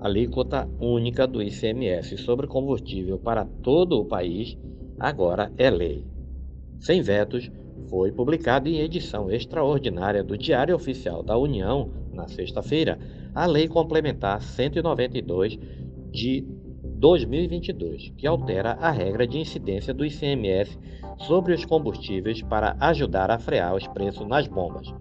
A alíquota única do ICMS sobre combustível para todo o país agora é lei. Sem vetos, foi publicado em edição extraordinária do Diário Oficial da União, na sexta-feira, a Lei Complementar 192 de 2022, que altera a regra de incidência do ICMS sobre os combustíveis para ajudar a frear os preços nas bombas.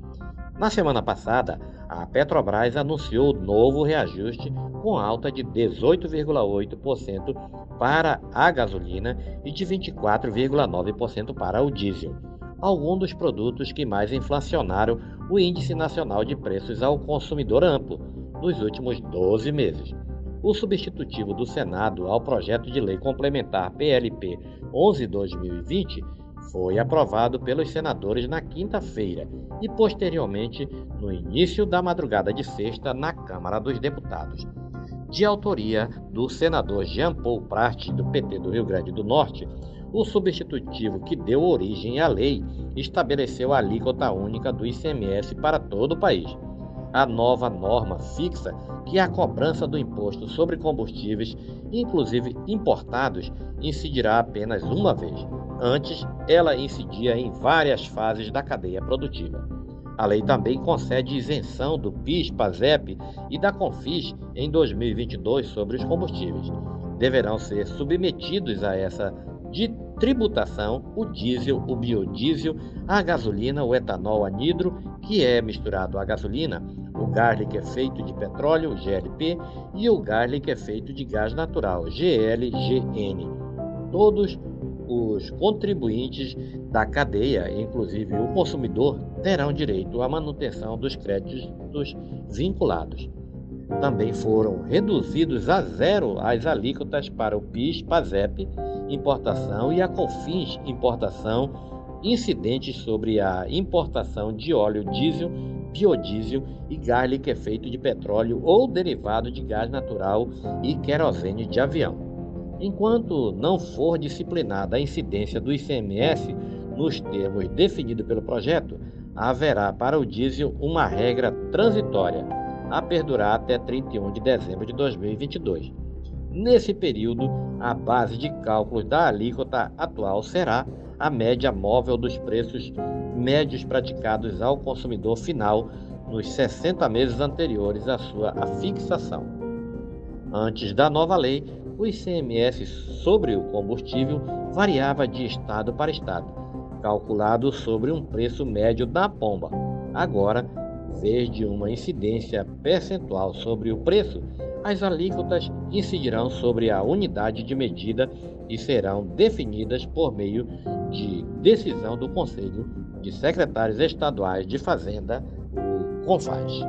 Na semana passada, a Petrobras anunciou novo reajuste com alta de 18,8% para a gasolina e de 24,9% para o diesel, alguns dos produtos que mais inflacionaram o Índice Nacional de Preços ao Consumidor Amplo nos últimos 12 meses. O substitutivo do Senado ao projeto de lei complementar PLP 11/2020 foi aprovado pelos senadores na quinta-feira e, posteriormente, no início da madrugada de sexta, na Câmara dos Deputados. De autoria do senador Jean Paul Prat, do PT do Rio Grande do Norte, o substitutivo que deu origem à lei estabeleceu a alíquota única do ICMS para todo o país. A nova norma fixa que a cobrança do imposto sobre combustíveis, inclusive importados, incidirá apenas uma vez. Antes, ela incidia em várias fases da cadeia produtiva. A lei também concede isenção do PIS, PASEP e da CONFIS em 2022 sobre os combustíveis. Deverão ser submetidos a essa de tributação o diesel, o biodiesel, a gasolina, o etanol anidro, que é misturado à gasolina, o garlic é feito de petróleo, GLP, e o garlic é feito de gás natural, GLGN. Todos os contribuintes da cadeia, inclusive o consumidor, terão direito à manutenção dos créditos vinculados. Também foram reduzidos a zero as alíquotas para o PIS, PASEP, importação e a COFINS, importação, incidentes sobre a importação de óleo diesel, biodiesel e gás liquefeito de petróleo ou derivado de gás natural e querosene de avião. Enquanto não for disciplinada a incidência do ICMS nos termos definidos pelo projeto, haverá para o diesel uma regra transitória a perdurar até 31 de dezembro de 2022. Nesse período, a base de cálculos da alíquota atual será a média móvel dos preços médios praticados ao consumidor final nos 60 meses anteriores à sua fixação. Antes da nova lei, o ICMS sobre o combustível variava de estado para estado, calculado sobre um preço médio da bomba. Agora, vez de uma incidência percentual sobre o preço, as alíquotas incidirão sobre a unidade de medida e serão definidas por meio de decisão do Conselho de Secretários Estaduais de Fazenda, o CONFAS.